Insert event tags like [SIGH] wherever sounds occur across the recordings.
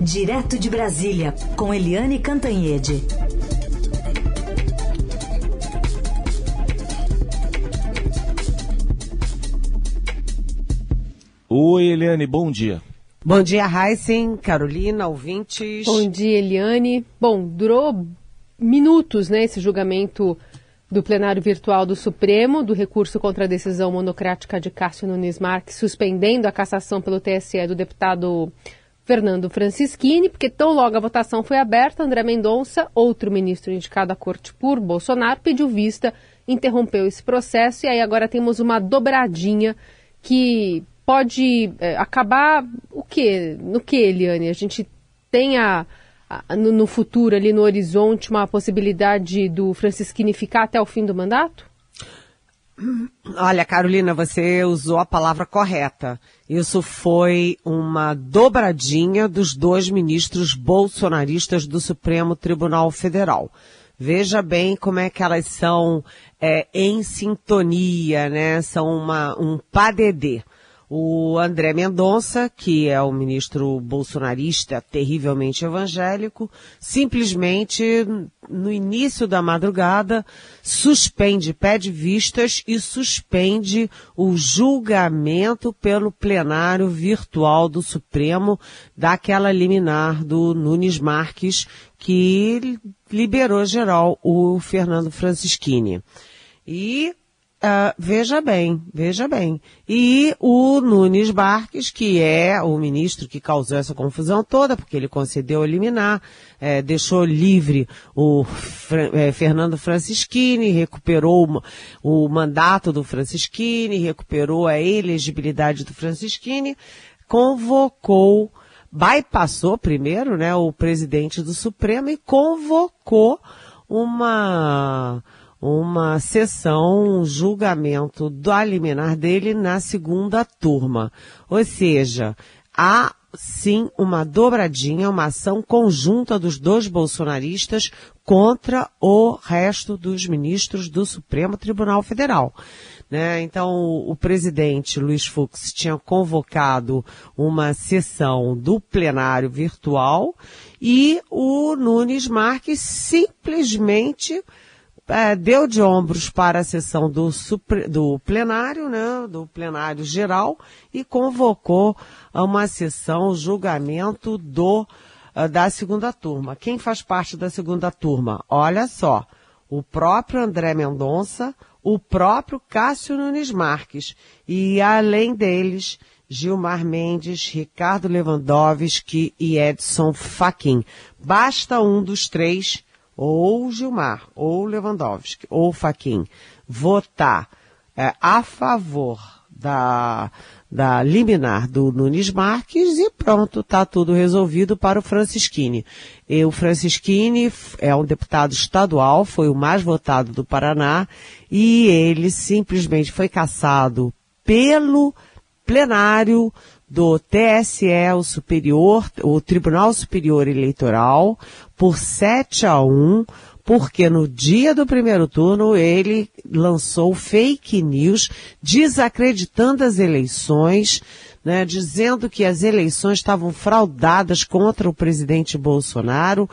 Direto de Brasília, com Eliane Cantanhede. Oi, Eliane, bom dia. Bom dia, Heisen, Carolina, ouvintes. Bom dia, Eliane. Bom, durou minutos, né, esse julgamento do plenário virtual do Supremo, do recurso contra a decisão monocrática de Cássio Nunes Marques, suspendendo a cassação pelo TSE do deputado Fernando Francischini, porque tão logo a votação foi aberta, André Mendonça, outro ministro indicado à corte por Bolsonaro, pediu vista, interrompeu esse processo e aí agora temos uma dobradinha que pode é, acabar o quê? No que, Eliane? A gente tem a, a, no, no futuro, ali no horizonte, uma possibilidade do Francischini ficar até o fim do mandato? Olha, Carolina, você usou a palavra correta. Isso foi uma dobradinha dos dois ministros bolsonaristas do Supremo Tribunal Federal. Veja bem como é que elas são é, em sintonia, né? São uma, um padedê. O André Mendonça, que é o ministro bolsonarista terrivelmente evangélico, simplesmente no início da madrugada suspende, pede vistas e suspende o julgamento pelo plenário virtual do Supremo daquela liminar do Nunes Marques que liberou geral o Fernando Francischini. E Uh, veja bem, veja bem. E o Nunes Marques, que é o ministro que causou essa confusão toda, porque ele concedeu eliminar, é, deixou livre o é, Fernando Francischini, recuperou o, o mandato do Francischini, recuperou a elegibilidade do Francischini, convocou, bypassou primeiro, né, o presidente do Supremo e convocou uma uma sessão, um julgamento do liminar dele na segunda turma. Ou seja, há sim uma dobradinha, uma ação conjunta dos dois bolsonaristas contra o resto dos ministros do Supremo Tribunal Federal. Né? Então, o presidente Luiz Fux tinha convocado uma sessão do plenário virtual e o Nunes Marques simplesmente é, deu de ombros para a sessão do, supre, do plenário, né, do plenário geral, e convocou uma sessão, julgamento do, uh, da segunda turma. Quem faz parte da segunda turma? Olha só, o próprio André Mendonça, o próprio Cássio Nunes Marques, e além deles, Gilmar Mendes, Ricardo Lewandowski e Edson Fachin. Basta um dos três ou Gilmar, ou Lewandowski, ou Faquin, votar é, a favor da, da liminar do Nunes Marques e pronto, está tudo resolvido para o Francisquini. E o Francisquini é um deputado estadual, foi o mais votado do Paraná e ele simplesmente foi caçado pelo plenário do TSE, o Superior, o Tribunal Superior Eleitoral, por 7 a 1, porque no dia do primeiro turno ele lançou fake news desacreditando as eleições, né, dizendo que as eleições estavam fraudadas contra o presidente Bolsonaro,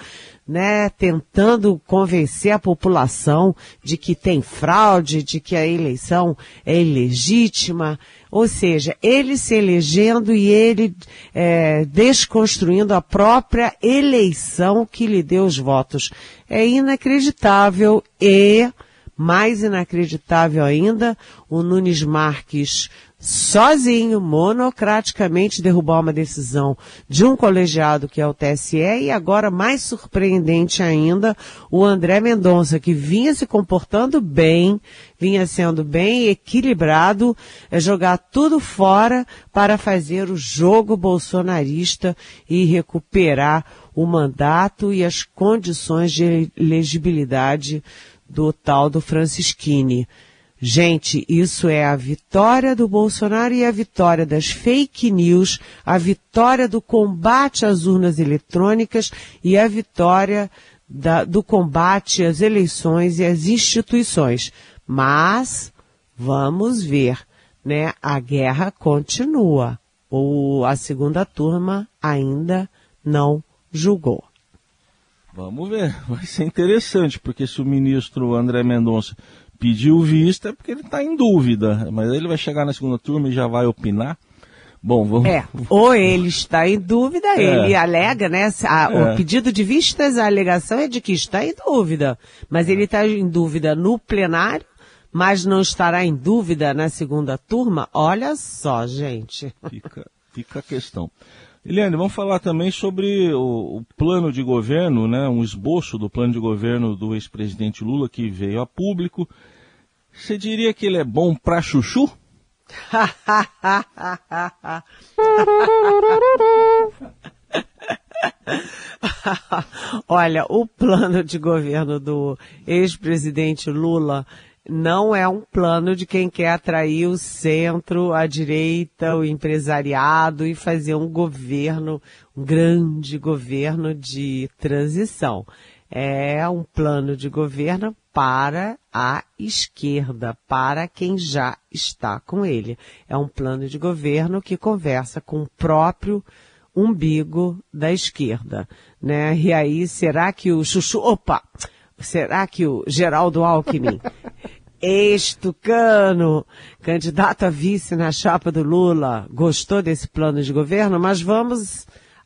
né, tentando convencer a população de que tem fraude, de que a eleição é ilegítima, ou seja, ele se elegendo e ele é, desconstruindo a própria eleição que lhe deu os votos. É inacreditável e, mais inacreditável ainda, o Nunes Marques sozinho, monocraticamente derrubar uma decisão de um colegiado que é o TSE e agora mais surpreendente ainda, o André Mendonça que vinha se comportando bem, vinha sendo bem equilibrado, é jogar tudo fora para fazer o jogo bolsonarista e recuperar o mandato e as condições de elegibilidade do tal do Francisquini. Gente, isso é a vitória do Bolsonaro e a vitória das fake news, a vitória do combate às urnas eletrônicas e a vitória da, do combate às eleições e às instituições. Mas, vamos ver, né? A guerra continua. Ou a segunda turma ainda não julgou. Vamos ver, vai ser interessante, porque se o ministro André Mendonça pediu vista é porque ele está em dúvida, mas ele vai chegar na segunda turma e já vai opinar. Bom, vamos. É, ou ele está em dúvida, é. ele alega, né? A, é. O pedido de vistas, a alegação é de que está em dúvida. Mas ele está em dúvida no plenário, mas não estará em dúvida na segunda turma? Olha só, gente. Fica, fica a questão. Eliane, vamos falar também sobre o, o, plano de governo, né, um esboço do plano de governo do ex-presidente Lula que veio a público. Você diria que ele é bom para chuchu? [LAUGHS] Olha, o plano de governo do ex-presidente Lula não é um plano de quem quer atrair o centro, a direita, o empresariado e fazer um governo, um grande governo de transição. É um plano de governo para a esquerda, para quem já está com ele. É um plano de governo que conversa com o próprio umbigo da esquerda, né? E aí, será que o Chuchu, opa, será que o Geraldo Alckmin ex-tucano, candidato a vice na chapa do Lula, gostou desse plano de governo, mas vamos,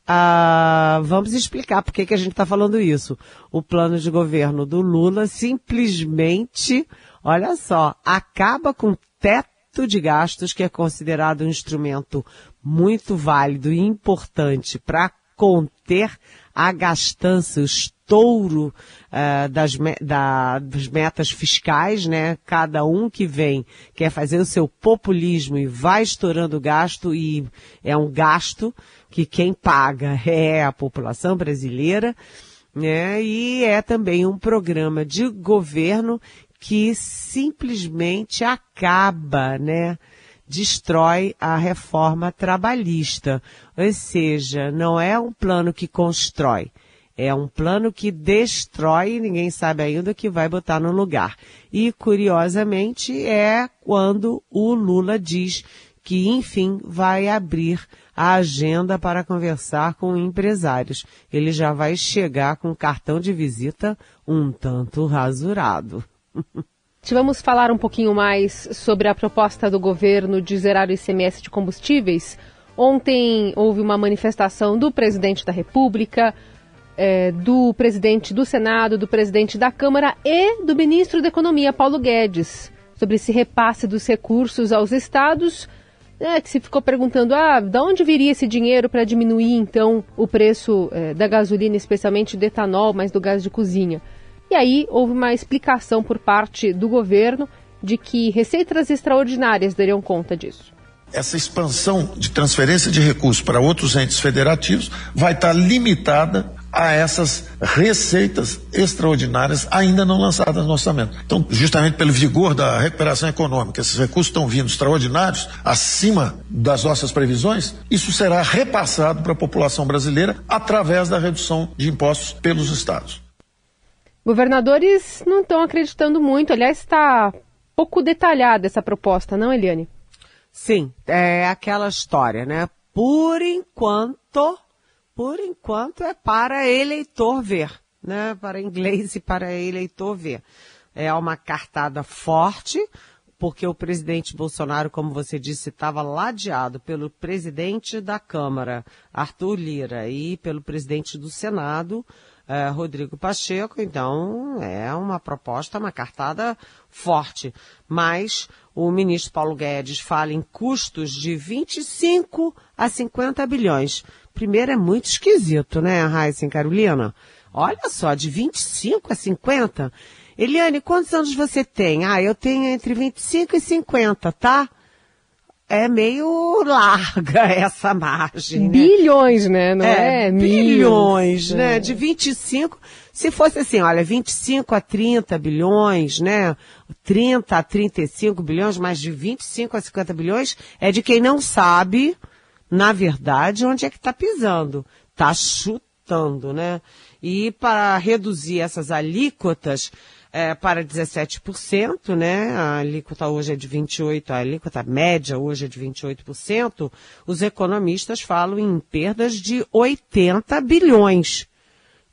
uh, vamos explicar por que, a gente está falando isso. O plano de governo do Lula simplesmente, olha só, acaba com o teto de gastos, que é considerado um instrumento muito válido e importante para conter a gastança, o estouro uh, das, me da, das metas fiscais, né? Cada um que vem quer fazer o seu populismo e vai estourando o gasto e é um gasto que quem paga [LAUGHS] é a população brasileira, né? E é também um programa de governo que simplesmente acaba, né? destrói a reforma trabalhista. Ou seja, não é um plano que constrói, é um plano que destrói ninguém sabe ainda o que vai botar no lugar. E, curiosamente, é quando o Lula diz que, enfim, vai abrir a agenda para conversar com empresários. Ele já vai chegar com cartão de visita um tanto rasurado. Vamos falar um pouquinho mais sobre a proposta do governo de zerar o ICMS de combustíveis. Ontem houve uma manifestação do presidente da República, é, do presidente do Senado, do presidente da Câmara e do ministro da Economia, Paulo Guedes, sobre esse repasse dos recursos aos estados. É, que se ficou perguntando, ah, de onde viria esse dinheiro para diminuir então o preço é, da gasolina, especialmente do etanol, mas do gás de cozinha? E aí houve uma explicação por parte do governo de que receitas extraordinárias dariam conta disso essa expansão de transferência de recursos para outros entes federativos vai estar limitada a essas receitas extraordinárias ainda não lançadas no orçamento. Então, justamente pelo vigor da recuperação econômica, esses recursos estão vindo extraordinários, acima das nossas previsões, isso será repassado para a população brasileira através da redução de impostos pelos estados. Governadores não estão acreditando muito, aliás, está pouco detalhada essa proposta, não, Eliane? Sim, é aquela história, né? Por enquanto, por enquanto é para eleitor ver, né? Para inglês [LAUGHS] e para eleitor ver. É uma cartada forte, porque o presidente Bolsonaro, como você disse, estava ladeado pelo presidente da Câmara, Arthur Lira, e pelo presidente do Senado, eh, Rodrigo Pacheco. Então, é uma proposta, uma cartada forte. Mas o ministro Paulo Guedes fala em custos de 25 a 50 bilhões. Primeiro é muito esquisito, né, e Carolina? Olha só, de 25 a 50. Eliane, quantos anos você tem? Ah, eu tenho entre 25 e 50, tá? É meio larga [LAUGHS] essa margem. Né? Bilhões, né? Não é? é bilhões, né? É. De 25, se fosse assim, olha, 25 a 30 bilhões, né? 30 a 35 bilhões, mas de 25 a 50 bilhões é de quem não sabe na verdade, onde é que está pisando? Está chutando, né? E para reduzir essas alíquotas, é, para 17%, né? A alíquota hoje é de 28%, a alíquota média hoje é de 28%. Os economistas falam em perdas de 80 bilhões,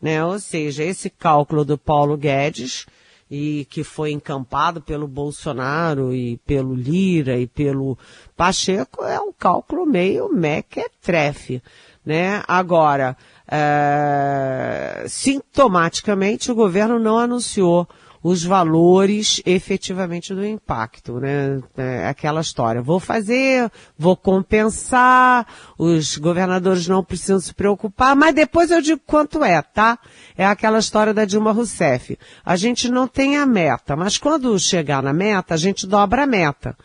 né? Ou seja, esse cálculo do Paulo Guedes e que foi encampado pelo Bolsonaro e pelo Lira e pelo Pacheco é um cálculo meio mequetrefe, né? Agora, é, sintomaticamente o governo não anunciou os valores efetivamente do impacto, né? É aquela história. Vou fazer, vou compensar, os governadores não precisam se preocupar, mas depois eu digo quanto é, tá? É aquela história da Dilma Rousseff. A gente não tem a meta, mas quando chegar na meta, a gente dobra a meta.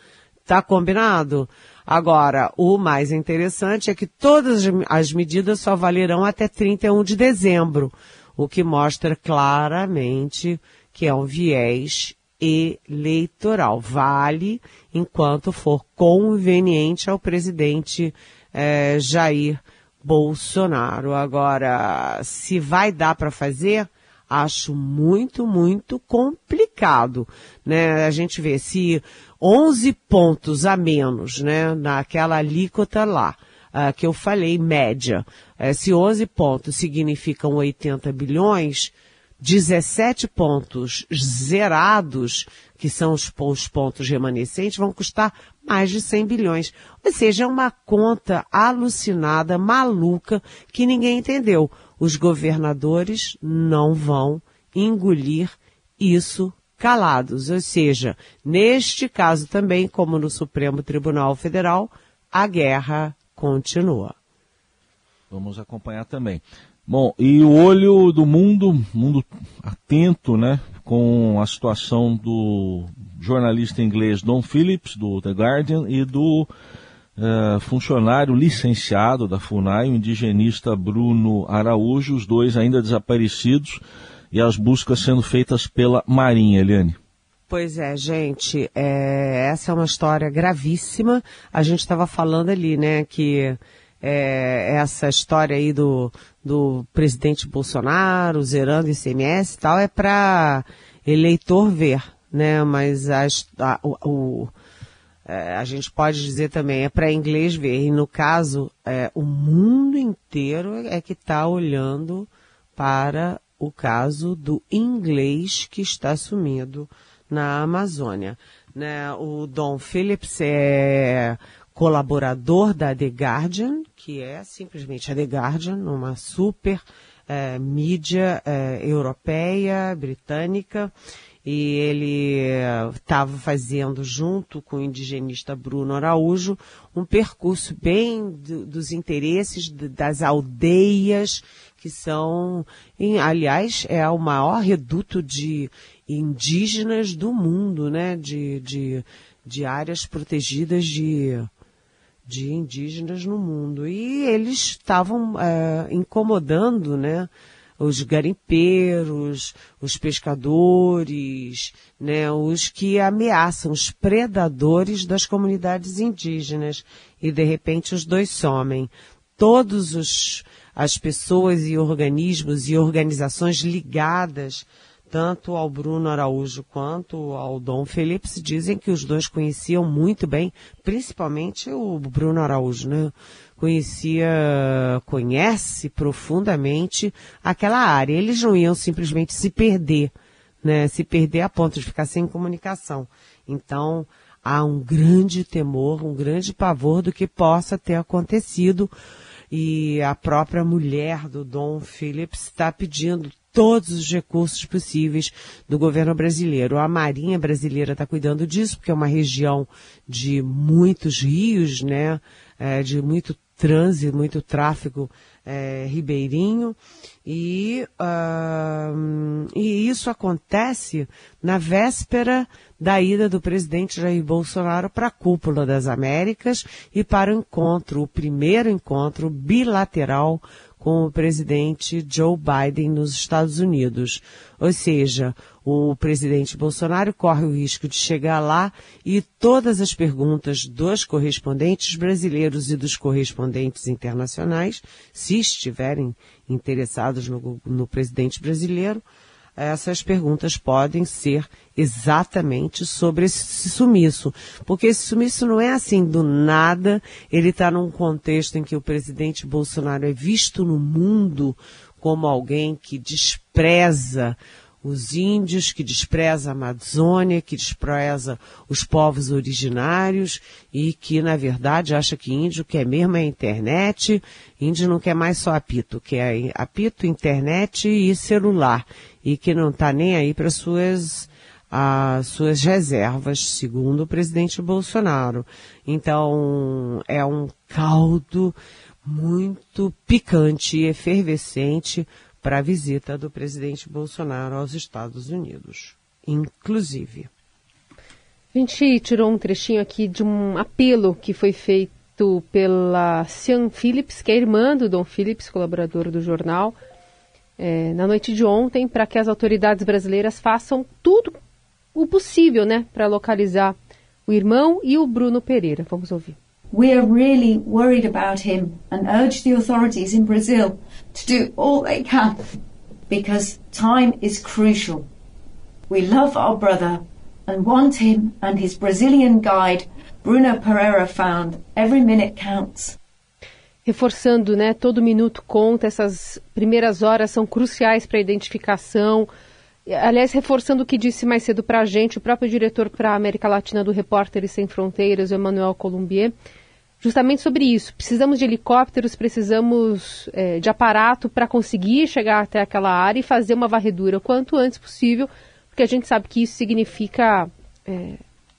Tá combinado? Agora, o mais interessante é que todas as medidas só valerão até 31 de dezembro, o que mostra claramente que é um viés eleitoral. Vale enquanto for conveniente ao presidente eh, Jair Bolsonaro. Agora, se vai dar para fazer, acho muito, muito complicado, né? A gente vê se 11 pontos a menos, né, naquela alíquota lá, uh, que eu falei, média, uh, se 11 pontos significam 80 bilhões, 17 pontos zerados, que são os, os, pontos remanescentes, vão custar mais de 100 bilhões. Ou seja, é uma conta alucinada, maluca, que ninguém entendeu. Os governadores não vão engolir isso calados. Ou seja, neste caso também, como no Supremo Tribunal Federal, a guerra continua. Vamos acompanhar também. Bom, e o olho do mundo, mundo atento, né, com a situação do jornalista inglês Don Phillips, do The Guardian, e do uh, funcionário licenciado da FUNAI, o indigenista Bruno Araújo, os dois ainda desaparecidos, e as buscas sendo feitas pela Marinha, Eliane. Pois é, gente, é, essa é uma história gravíssima. A gente estava falando ali, né, que é, essa história aí do, do presidente Bolsonaro zerando ICMS e tal é para eleitor ver, né? Mas a, a, o, é, a gente pode dizer também é para inglês ver. E no caso, é, o mundo inteiro é que está olhando para o caso do inglês que está sumido na Amazônia. Né? O Dom Phillips é colaborador da The Guardian, que é simplesmente a The Guardian, uma super é, mídia é, europeia, britânica, e ele estava fazendo, junto com o indigenista Bruno Araújo, um percurso bem do, dos interesses das aldeias que são, em, aliás, é o maior reduto de indígenas do mundo, né? De, de, de áreas protegidas de de indígenas no mundo. E eles estavam é, incomodando, né? Os garimpeiros, os pescadores, né? Os que ameaçam, os predadores das comunidades indígenas. E de repente os dois somem. Todos os, as pessoas e organismos e organizações ligadas tanto ao Bruno Araújo quanto ao Dom Felipe dizem que os dois conheciam muito bem, principalmente o Bruno Araújo, né? Conhecia, conhece profundamente aquela área. Eles não iam simplesmente se perder, né? Se perder a ponto de ficar sem comunicação. Então, há um grande temor, um grande pavor do que possa ter acontecido. E a própria mulher do Dom Phillips está pedindo todos os recursos possíveis do governo brasileiro. A Marinha brasileira está cuidando disso, porque é uma região de muitos rios, né? É, de muito trânsito, muito tráfego é, ribeirinho. E, uh, e isso acontece na véspera da ida do presidente Jair Bolsonaro para a cúpula das Américas e para o encontro, o primeiro encontro bilateral com o presidente Joe Biden nos Estados Unidos. Ou seja, o presidente Bolsonaro corre o risco de chegar lá e todas as perguntas dos correspondentes brasileiros e dos correspondentes internacionais, se estiverem interessados no, no presidente brasileiro, essas perguntas podem ser exatamente sobre esse sumiço. Porque esse sumiço não é assim do nada, ele está num contexto em que o presidente Bolsonaro é visto no mundo como alguém que despreza os índios, que despreza a Amazônia, que despreza os povos originários e que, na verdade, acha que índio quer mesmo é a internet, índio não quer mais só apito, quer apito, internet e celular, e que não está nem aí para suas as suas reservas, segundo o presidente Bolsonaro. Então, é um caldo muito picante e efervescente para a visita do presidente Bolsonaro aos Estados Unidos, inclusive. A gente tirou um trechinho aqui de um apelo que foi feito pela Sean Phillips, que é irmã do Dom Phillips, colaborador do jornal, é, na noite de ontem, para que as autoridades brasileiras façam tudo o possível, né, para localizar o irmão e o Bruno Pereira. Vamos ouvir. We are really worried about him and urge the authorities in Brazil to do all they can because time is crucial. We love our brother and want him and his Brazilian guide, Bruno Pereira, found. Every minute counts. Reforçando, né, todo minuto conta, essas primeiras horas são cruciais para a identificação. Aliás, reforçando o que disse mais cedo para a gente, o próprio diretor para a América Latina do Repórteres Sem Fronteiras, Emmanuel Colombier, justamente sobre isso. Precisamos de helicópteros, precisamos é, de aparato para conseguir chegar até aquela área e fazer uma varredura o quanto antes possível, porque a gente sabe que isso significa é,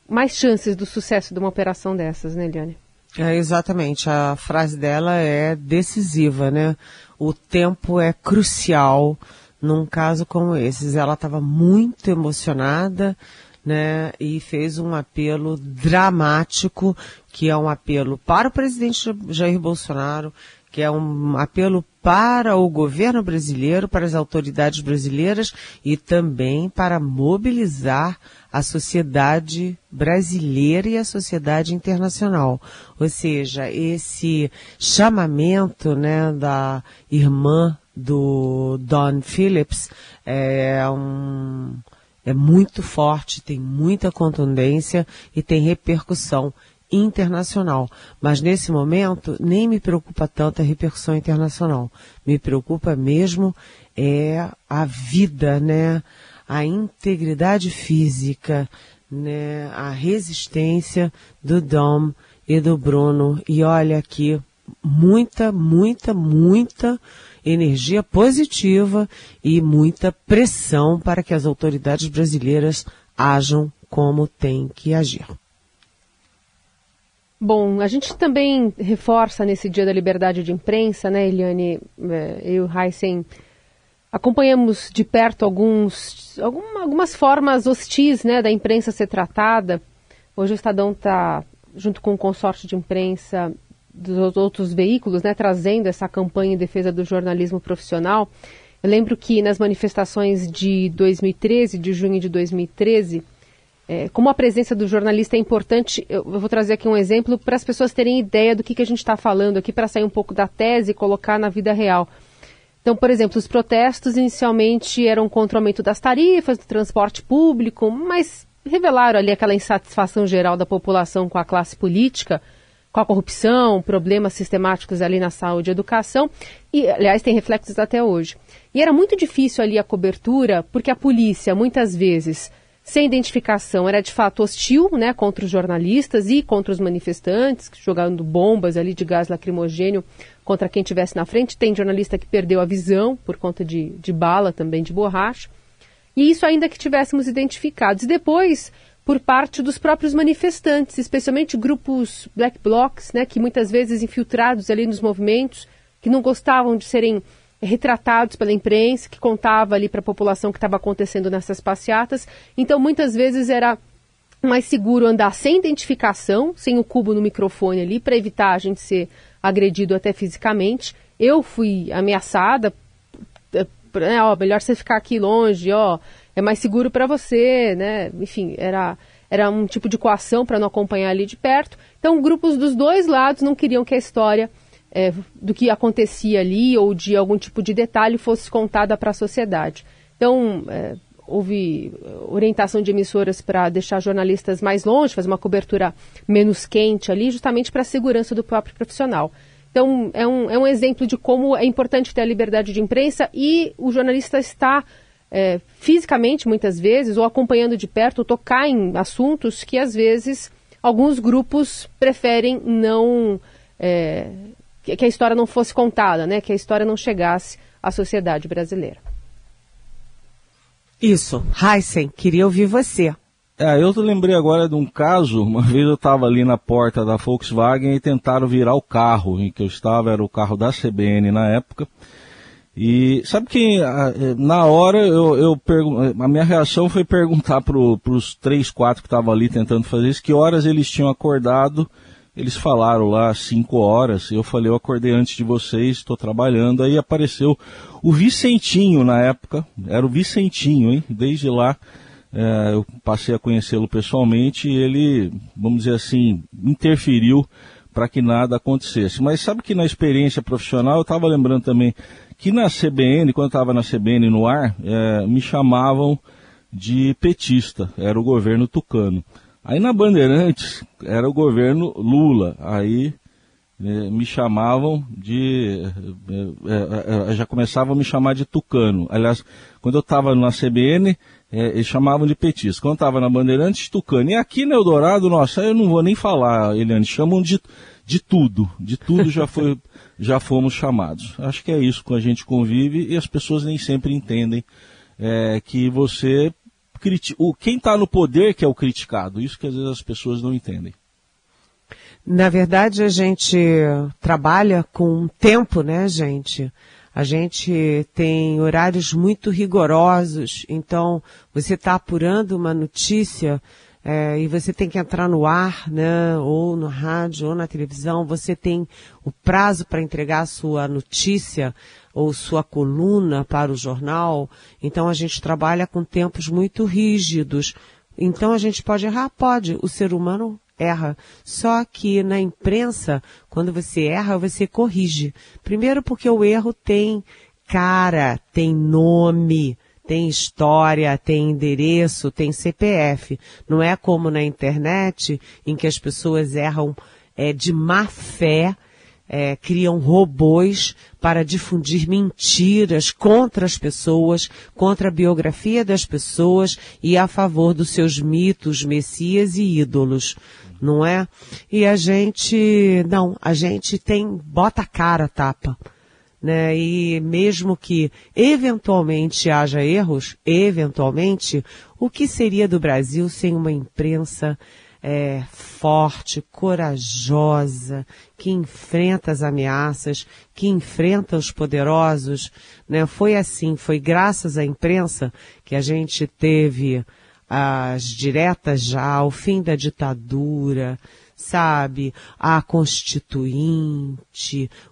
mais chances do sucesso de uma operação dessas, né, Eliane? É, exatamente. A frase dela é decisiva, né? O tempo é crucial num caso como esse. Ela estava muito emocionada, né, e fez um apelo dramático, que é um apelo para o presidente Jair Bolsonaro, que é um apelo para o governo brasileiro, para as autoridades brasileiras e também para mobilizar a sociedade brasileira e a sociedade internacional. Ou seja, esse chamamento né, da irmã do Don Phillips é um é muito forte, tem muita contundência e tem repercussão internacional. Mas nesse momento nem me preocupa tanto a repercussão internacional. Me preocupa mesmo é a vida, né? A integridade física, né? A resistência do Dom e do Bruno. E olha aqui, muita, muita, muita energia positiva e muita pressão para que as autoridades brasileiras ajam como tem que agir. Bom, a gente também reforça nesse dia da liberdade de imprensa, né, Eliane? É, eu e Heisen acompanhamos de perto alguns, algumas formas hostis né, da imprensa ser tratada. Hoje o Estadão está, junto com o consórcio de imprensa, dos outros veículos, né, trazendo essa campanha em defesa do jornalismo profissional. Eu lembro que nas manifestações de 2013, de junho de 2013, é, como a presença do jornalista é importante, eu, vou trazer aqui um exemplo para as pessoas terem ideia do que, que a gente está falando aqui, para sair um pouco da tese e colocar na vida real. Então, por exemplo, os protestos inicialmente eram contra o aumento das tarifas do transporte público, mas revelaram ali aquela insatisfação geral da população com a classe política com a corrupção, problemas sistemáticos ali na saúde e educação, e aliás tem reflexos até hoje. E era muito difícil ali a cobertura, porque a polícia muitas vezes sem identificação era de fato hostil, né, contra os jornalistas e contra os manifestantes, jogando bombas ali de gás lacrimogênio contra quem estivesse na frente. Tem jornalista que perdeu a visão por conta de, de bala também de borracha. E isso ainda que tivéssemos identificados. E depois por parte dos próprios manifestantes, especialmente grupos black blocs, né, que muitas vezes infiltrados ali nos movimentos, que não gostavam de serem retratados pela imprensa, que contava ali para a população o que estava acontecendo nessas passeatas. Então, muitas vezes era mais seguro andar sem identificação, sem o cubo no microfone ali, para evitar a gente ser agredido até fisicamente. Eu fui ameaçada, é, ó, melhor você ficar aqui longe, ó, é mais seguro para você, né? Enfim, era, era um tipo de coação para não acompanhar ali de perto. Então, grupos dos dois lados não queriam que a história é, do que acontecia ali ou de algum tipo de detalhe fosse contada para a sociedade. Então, é, houve orientação de emissoras para deixar jornalistas mais longe, fazer uma cobertura menos quente ali, justamente para a segurança do próprio profissional. Então, é um, é um exemplo de como é importante ter a liberdade de imprensa e o jornalista está é, fisicamente, muitas vezes, ou acompanhando de perto, tocar em assuntos que, às vezes, alguns grupos preferem não. É, que a história não fosse contada, né? que a história não chegasse à sociedade brasileira. Isso. Heisen, queria ouvir você. É, eu lembrei agora de um caso, uma [LAUGHS] vez eu estava ali na porta da Volkswagen e tentaram virar o carro em que eu estava, era o carro da CBN na época. E sabe que é, na hora eu, eu a minha reação foi perguntar para os três, quatro que estavam ali tentando fazer isso, que horas eles tinham acordado. Eles falaram lá cinco horas. Eu falei, eu acordei antes de vocês, estou trabalhando. Aí apareceu o Vicentinho na época, era o Vicentinho, hein? Desde lá é, eu passei a conhecê-lo pessoalmente e ele, vamos dizer assim, interferiu para que nada acontecesse. Mas sabe que na experiência profissional, eu estava lembrando também que na CBN, quando estava na CBN no ar, é, me chamavam de petista, era o governo tucano. Aí na Bandeirantes era o governo Lula, aí é, me chamavam de. É, é, é já começavam a me chamar de tucano. Aliás, quando eu estava na CBN, é, eles chamavam de petista. Quando estava na Bandeirantes, Tucano. E aqui no Eldorado, nossa, eu não vou nem falar, Eliane, chamam de, de tudo. De tudo já, foi, [LAUGHS] já fomos chamados. Acho que é isso que a gente convive e as pessoas nem sempre entendem é, que você. O, quem está no poder que é o criticado. Isso que às vezes as pessoas não entendem. Na verdade, a gente trabalha com tempo, né, gente? A gente tem horários muito rigorosos, então você está apurando uma notícia é, e você tem que entrar no ar, né, ou no rádio, ou na televisão, você tem o prazo para entregar a sua notícia ou sua coluna para o jornal. Então a gente trabalha com tempos muito rígidos. Então a gente pode errar? Pode. O ser humano erra. Só que na imprensa, quando você erra, você corrige. Primeiro porque o erro tem cara, tem nome, tem história, tem endereço, tem CPF. Não é como na internet, em que as pessoas erram é, de má fé, é, criam robôs para difundir mentiras contra as pessoas, contra a biografia das pessoas e a favor dos seus mitos, messias e ídolos não é? E a gente, não, a gente tem, bota a cara, tapa. Né? E mesmo que eventualmente haja erros, eventualmente, o que seria do Brasil sem uma imprensa é, forte, corajosa, que enfrenta as ameaças, que enfrenta os poderosos, né? Foi assim, foi graças à imprensa que a gente teve as diretas já, o fim da ditadura, sabe, a constituinte,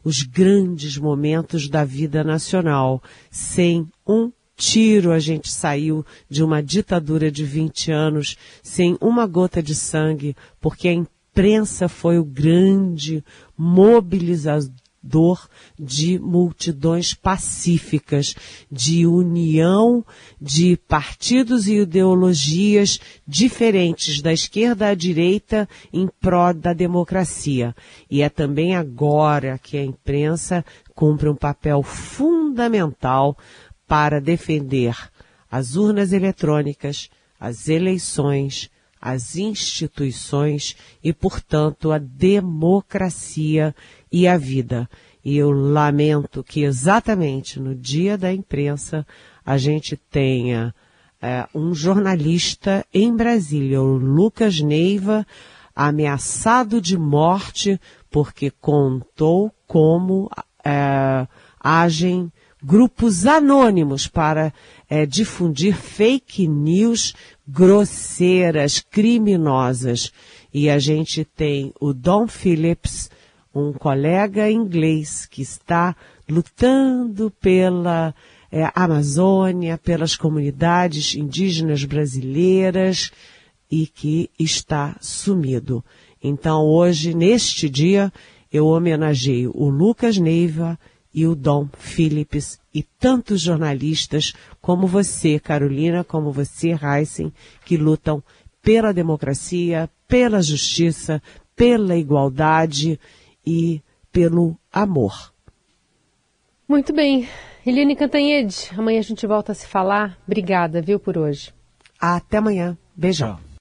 os grandes momentos da vida nacional. Sem um tiro a gente saiu de uma ditadura de 20 anos, sem uma gota de sangue, porque a imprensa foi o grande mobilizador dor de multidões pacíficas, de união de partidos e ideologias diferentes da esquerda à direita em prol da democracia. E é também agora que a imprensa cumpre um papel fundamental para defender as urnas eletrônicas, as eleições, as instituições e, portanto, a democracia e a vida. E eu lamento que exatamente no dia da imprensa a gente tenha é, um jornalista em Brasília, o Lucas Neiva, ameaçado de morte porque contou como é, agem grupos anônimos para é, difundir fake news grosseiras, criminosas. E a gente tem o Don Phillips, um colega inglês que está lutando pela é, Amazônia, pelas comunidades indígenas brasileiras e que está sumido. Então hoje, neste dia, eu homenageio o Lucas Neiva e o Dom Phillips e tantos jornalistas como você, Carolina, como você, Heisen, que lutam pela democracia, pela justiça, pela igualdade e pelo amor. Muito bem. Eliane Cantanhede, amanhã a gente volta a se falar. Obrigada, viu, por hoje. Até amanhã. Beijão. Tchau.